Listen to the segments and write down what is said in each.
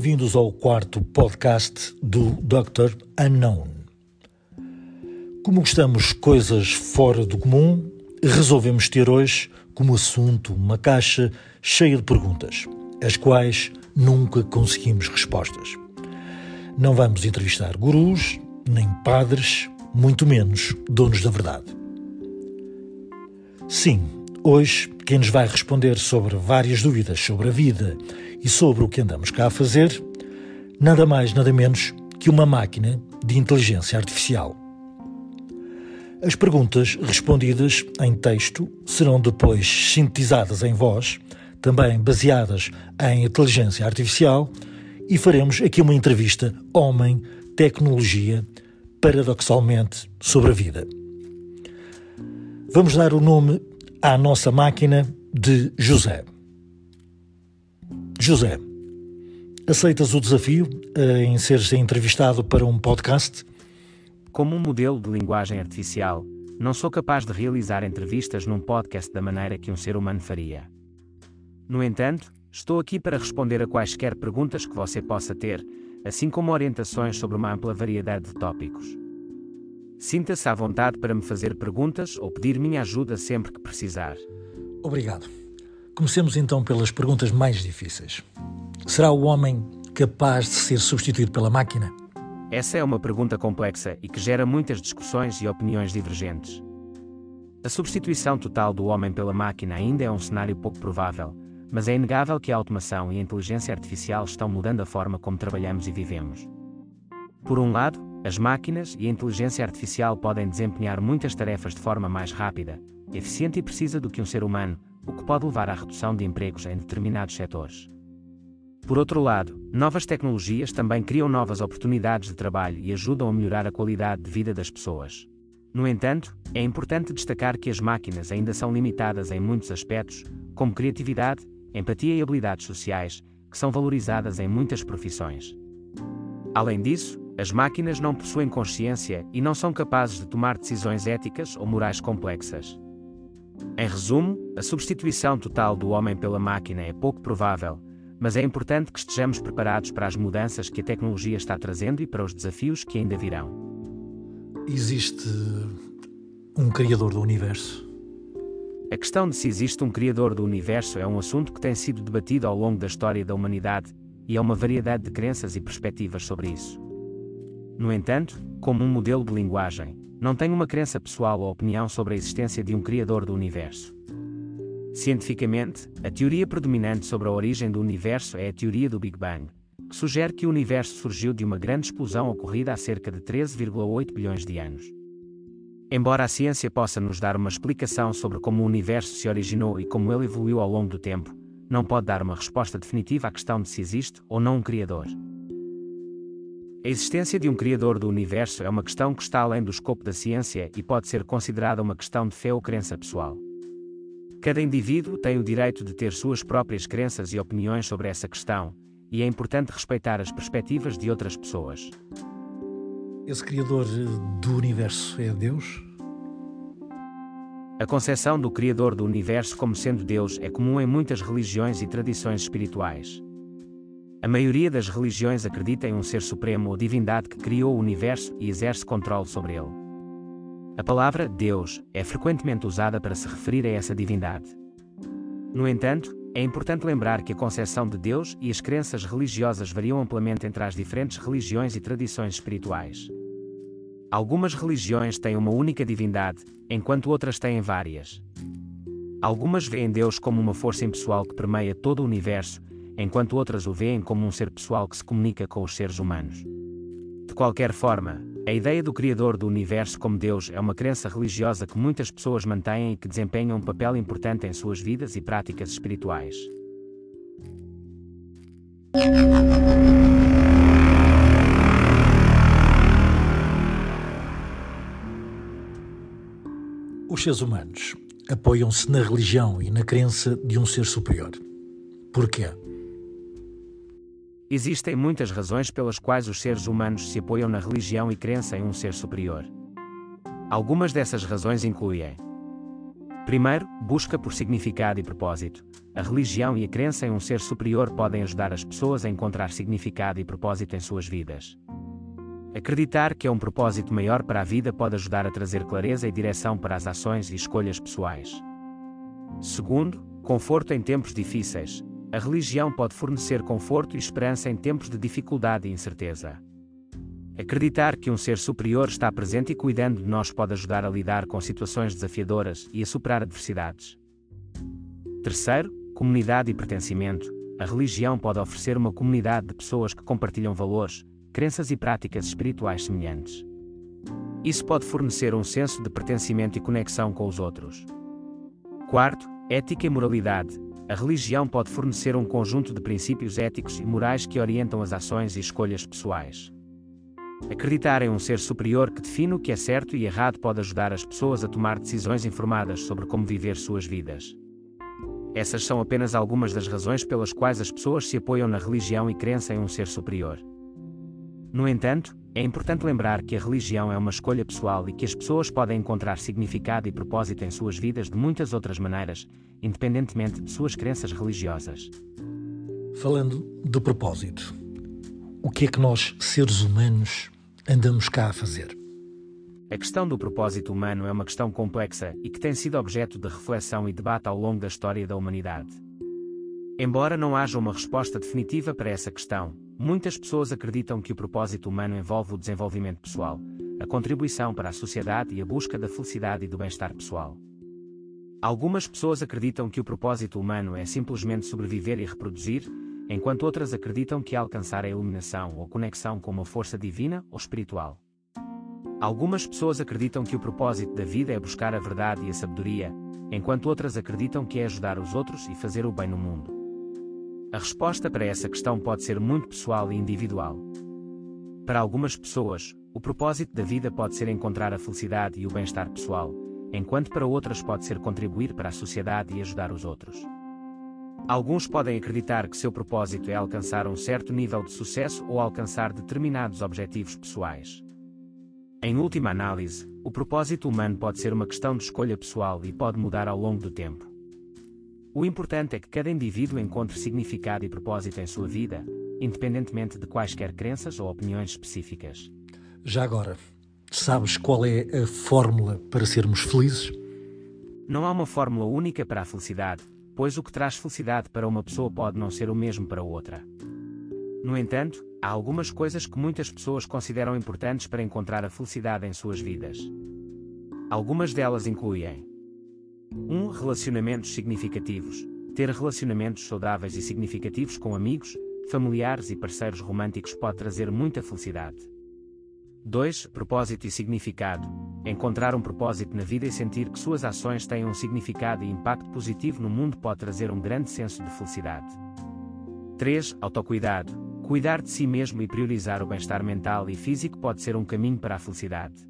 Bem-vindos ao quarto podcast do Dr. Unknown. Como gostamos coisas fora do comum, resolvemos ter hoje como assunto uma caixa cheia de perguntas, às quais nunca conseguimos respostas. Não vamos entrevistar gurus, nem padres, muito menos donos da verdade. Sim, hoje quem nos vai responder sobre várias dúvidas sobre a vida e sobre o que andamos cá a fazer, nada mais, nada menos que uma máquina de inteligência artificial. As perguntas respondidas em texto serão depois sintetizadas em voz, também baseadas em inteligência artificial, e faremos aqui uma entrevista homem-tecnologia, paradoxalmente sobre a vida. Vamos dar o nome à nossa máquina de José. José, aceitas o desafio eh, em seres entrevistado para um podcast? Como um modelo de linguagem artificial, não sou capaz de realizar entrevistas num podcast da maneira que um ser humano faria. No entanto, estou aqui para responder a quaisquer perguntas que você possa ter, assim como orientações sobre uma ampla variedade de tópicos. Sinta-se à vontade para me fazer perguntas ou pedir minha ajuda sempre que precisar. Obrigado. Comecemos então pelas perguntas mais difíceis. Será o homem capaz de ser substituído pela máquina? Essa é uma pergunta complexa e que gera muitas discussões e opiniões divergentes. A substituição total do homem pela máquina ainda é um cenário pouco provável, mas é inegável que a automação e a inteligência artificial estão mudando a forma como trabalhamos e vivemos. Por um lado, as máquinas e a inteligência artificial podem desempenhar muitas tarefas de forma mais rápida, eficiente e precisa do que um ser humano, o que pode levar à redução de empregos em determinados setores. Por outro lado, novas tecnologias também criam novas oportunidades de trabalho e ajudam a melhorar a qualidade de vida das pessoas. No entanto, é importante destacar que as máquinas ainda são limitadas em muitos aspectos, como criatividade, empatia e habilidades sociais, que são valorizadas em muitas profissões. Além disso, as máquinas não possuem consciência e não são capazes de tomar decisões éticas ou morais complexas. Em resumo, a substituição total do homem pela máquina é pouco provável, mas é importante que estejamos preparados para as mudanças que a tecnologia está trazendo e para os desafios que ainda virão. Existe um Criador do Universo? A questão de se existe um Criador do Universo é um assunto que tem sido debatido ao longo da história da humanidade, e há uma variedade de crenças e perspectivas sobre isso. No entanto, como um modelo de linguagem, não tenho uma crença pessoal ou opinião sobre a existência de um Criador do universo. Cientificamente, a teoria predominante sobre a origem do universo é a teoria do Big Bang, que sugere que o universo surgiu de uma grande explosão ocorrida há cerca de 13,8 bilhões de anos. Embora a ciência possa nos dar uma explicação sobre como o universo se originou e como ele evoluiu ao longo do tempo, não pode dar uma resposta definitiva à questão de se existe ou não um Criador. A existência de um Criador do universo é uma questão que está além do escopo da ciência e pode ser considerada uma questão de fé ou crença pessoal. Cada indivíduo tem o direito de ter suas próprias crenças e opiniões sobre essa questão, e é importante respeitar as perspectivas de outras pessoas. Esse Criador do universo é Deus? A concepção do Criador do universo como sendo Deus é comum em muitas religiões e tradições espirituais. A maioria das religiões acredita em um ser supremo ou divindade que criou o universo e exerce controle sobre ele. A palavra Deus é frequentemente usada para se referir a essa divindade. No entanto, é importante lembrar que a concepção de Deus e as crenças religiosas variam amplamente entre as diferentes religiões e tradições espirituais. Algumas religiões têm uma única divindade, enquanto outras têm várias. Algumas veem Deus como uma força impessoal que permeia todo o universo, enquanto outras o veem como um ser pessoal que se comunica com os seres humanos. De qualquer forma, a ideia do Criador do Universo como Deus é uma crença religiosa que muitas pessoas mantêm e que desempenha um papel importante em suas vidas e práticas espirituais. Os seres humanos apoiam-se na religião e na crença de um ser superior. Porquê? Existem muitas razões pelas quais os seres humanos se apoiam na religião e crença em um ser superior. Algumas dessas razões incluem: Primeiro, busca por significado e propósito. A religião e a crença em um ser superior podem ajudar as pessoas a encontrar significado e propósito em suas vidas. Acreditar que há um propósito maior para a vida pode ajudar a trazer clareza e direção para as ações e escolhas pessoais. Segundo, conforto em tempos difíceis. A religião pode fornecer conforto e esperança em tempos de dificuldade e incerteza. Acreditar que um ser superior está presente e cuidando de nós pode ajudar a lidar com situações desafiadoras e a superar adversidades. Terceiro, comunidade e pertencimento. A religião pode oferecer uma comunidade de pessoas que compartilham valores, crenças e práticas espirituais semelhantes. Isso pode fornecer um senso de pertencimento e conexão com os outros. Quarto, ética e moralidade. A religião pode fornecer um conjunto de princípios éticos e morais que orientam as ações e escolhas pessoais. Acreditar em um ser superior que define o que é certo e errado pode ajudar as pessoas a tomar decisões informadas sobre como viver suas vidas. Essas são apenas algumas das razões pelas quais as pessoas se apoiam na religião e crença em um ser superior. No entanto, é importante lembrar que a religião é uma escolha pessoal e que as pessoas podem encontrar significado e propósito em suas vidas de muitas outras maneiras, independentemente de suas crenças religiosas. Falando de propósito, o que é que nós, seres humanos, andamos cá a fazer? A questão do propósito humano é uma questão complexa e que tem sido objeto de reflexão e debate ao longo da história da humanidade. Embora não haja uma resposta definitiva para essa questão, muitas pessoas acreditam que o propósito humano envolve o desenvolvimento pessoal, a contribuição para a sociedade e a busca da felicidade e do bem-estar pessoal. Algumas pessoas acreditam que o propósito humano é simplesmente sobreviver e reproduzir, enquanto outras acreditam que alcançar a iluminação ou conexão com uma força divina ou espiritual. Algumas pessoas acreditam que o propósito da vida é buscar a verdade e a sabedoria, enquanto outras acreditam que é ajudar os outros e fazer o bem no mundo. A resposta para essa questão pode ser muito pessoal e individual. Para algumas pessoas, o propósito da vida pode ser encontrar a felicidade e o bem-estar pessoal, enquanto para outras pode ser contribuir para a sociedade e ajudar os outros. Alguns podem acreditar que seu propósito é alcançar um certo nível de sucesso ou alcançar determinados objetivos pessoais. Em última análise, o propósito humano pode ser uma questão de escolha pessoal e pode mudar ao longo do tempo. O importante é que cada indivíduo encontre significado e propósito em sua vida, independentemente de quaisquer crenças ou opiniões específicas. Já agora, sabes qual é a fórmula para sermos felizes? Não há uma fórmula única para a felicidade, pois o que traz felicidade para uma pessoa pode não ser o mesmo para outra. No entanto, há algumas coisas que muitas pessoas consideram importantes para encontrar a felicidade em suas vidas. Algumas delas incluem 1. Um, relacionamentos significativos. Ter relacionamentos saudáveis e significativos com amigos, familiares e parceiros românticos pode trazer muita felicidade. 2. Propósito e significado. Encontrar um propósito na vida e sentir que suas ações têm um significado e impacto positivo no mundo pode trazer um grande senso de felicidade. 3. Autocuidado. Cuidar de si mesmo e priorizar o bem-estar mental e físico pode ser um caminho para a felicidade.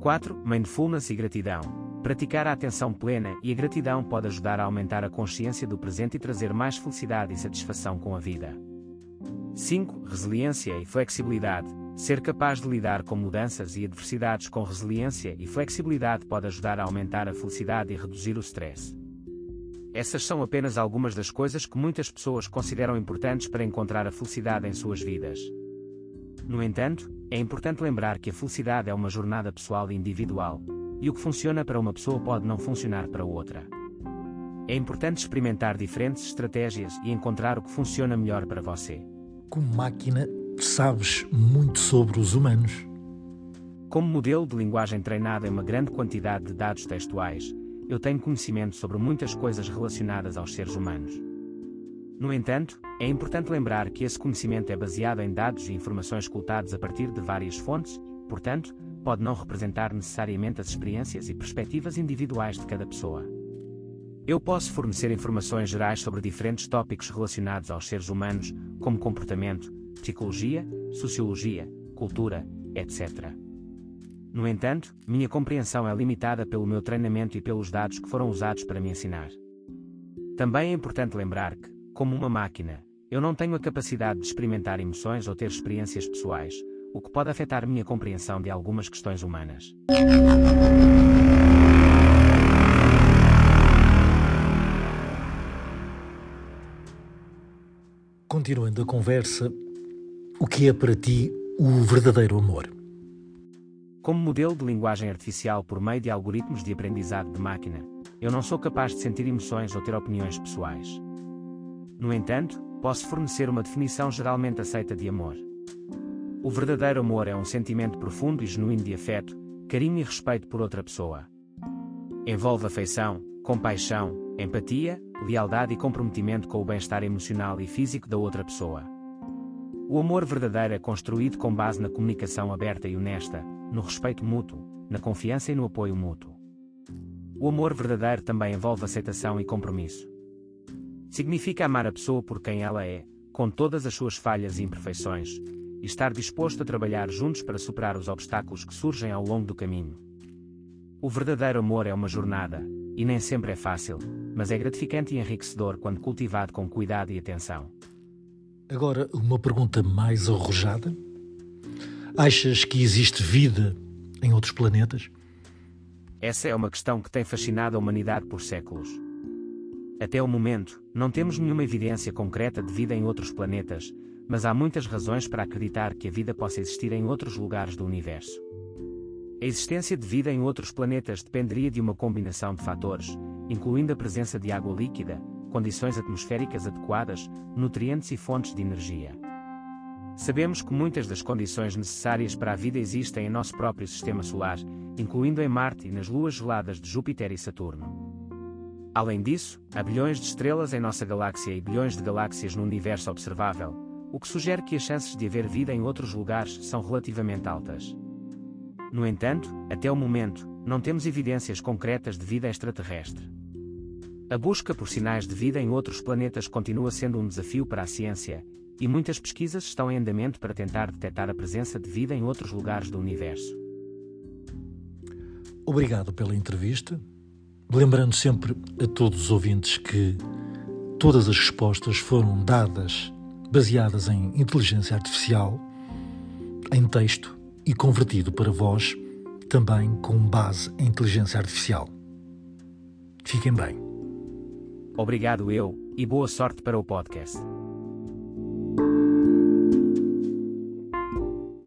4. Mindfulness e gratidão. Praticar a atenção plena e a gratidão pode ajudar a aumentar a consciência do presente e trazer mais felicidade e satisfação com a vida. 5. Resiliência e flexibilidade. Ser capaz de lidar com mudanças e adversidades com resiliência e flexibilidade pode ajudar a aumentar a felicidade e reduzir o stress. Essas são apenas algumas das coisas que muitas pessoas consideram importantes para encontrar a felicidade em suas vidas. No entanto, é importante lembrar que a felicidade é uma jornada pessoal e individual, e o que funciona para uma pessoa pode não funcionar para outra. É importante experimentar diferentes estratégias e encontrar o que funciona melhor para você. Como máquina, sabes muito sobre os humanos. Como modelo de linguagem treinada em uma grande quantidade de dados textuais, eu tenho conhecimento sobre muitas coisas relacionadas aos seres humanos. No entanto, é importante lembrar que esse conhecimento é baseado em dados e informações coletados a partir de várias fontes, portanto, pode não representar necessariamente as experiências e perspectivas individuais de cada pessoa. Eu posso fornecer informações gerais sobre diferentes tópicos relacionados aos seres humanos, como comportamento, psicologia, sociologia, cultura, etc. No entanto, minha compreensão é limitada pelo meu treinamento e pelos dados que foram usados para me ensinar. Também é importante lembrar que, como uma máquina, eu não tenho a capacidade de experimentar emoções ou ter experiências pessoais, o que pode afetar minha compreensão de algumas questões humanas. Continuando a conversa, o que é para ti o verdadeiro amor? Como modelo de linguagem artificial por meio de algoritmos de aprendizado de máquina, eu não sou capaz de sentir emoções ou ter opiniões pessoais. No entanto, posso fornecer uma definição geralmente aceita de amor. O verdadeiro amor é um sentimento profundo e genuíno de afeto, carinho e respeito por outra pessoa. Envolve afeição, compaixão, empatia, lealdade e comprometimento com o bem-estar emocional e físico da outra pessoa. O amor verdadeiro é construído com base na comunicação aberta e honesta, no respeito mútuo, na confiança e no apoio mútuo. O amor verdadeiro também envolve aceitação e compromisso. Significa amar a pessoa por quem ela é, com todas as suas falhas e imperfeições, e estar disposto a trabalhar juntos para superar os obstáculos que surgem ao longo do caminho. O verdadeiro amor é uma jornada, e nem sempre é fácil, mas é gratificante e enriquecedor quando cultivado com cuidado e atenção. Agora, uma pergunta mais arrojada. Achas que existe vida em outros planetas? Essa é uma questão que tem fascinado a humanidade por séculos. Até o momento, não temos nenhuma evidência concreta de vida em outros planetas, mas há muitas razões para acreditar que a vida possa existir em outros lugares do universo. A existência de vida em outros planetas dependeria de uma combinação de fatores, incluindo a presença de água líquida, condições atmosféricas adequadas, nutrientes e fontes de energia. Sabemos que muitas das condições necessárias para a vida existem em nosso próprio sistema solar, incluindo em Marte e nas luas geladas de Júpiter e Saturno. Além disso, há bilhões de estrelas em nossa galáxia e bilhões de galáxias no universo observável, o que sugere que as chances de haver vida em outros lugares são relativamente altas. No entanto, até o momento, não temos evidências concretas de vida extraterrestre. A busca por sinais de vida em outros planetas continua sendo um desafio para a ciência, e muitas pesquisas estão em andamento para tentar detectar a presença de vida em outros lugares do universo. Obrigado pela entrevista. Lembrando sempre a todos os ouvintes que todas as respostas foram dadas baseadas em inteligência artificial, em texto e convertido para voz, também com base em inteligência artificial. Fiquem bem. Obrigado eu, e boa sorte para o podcast.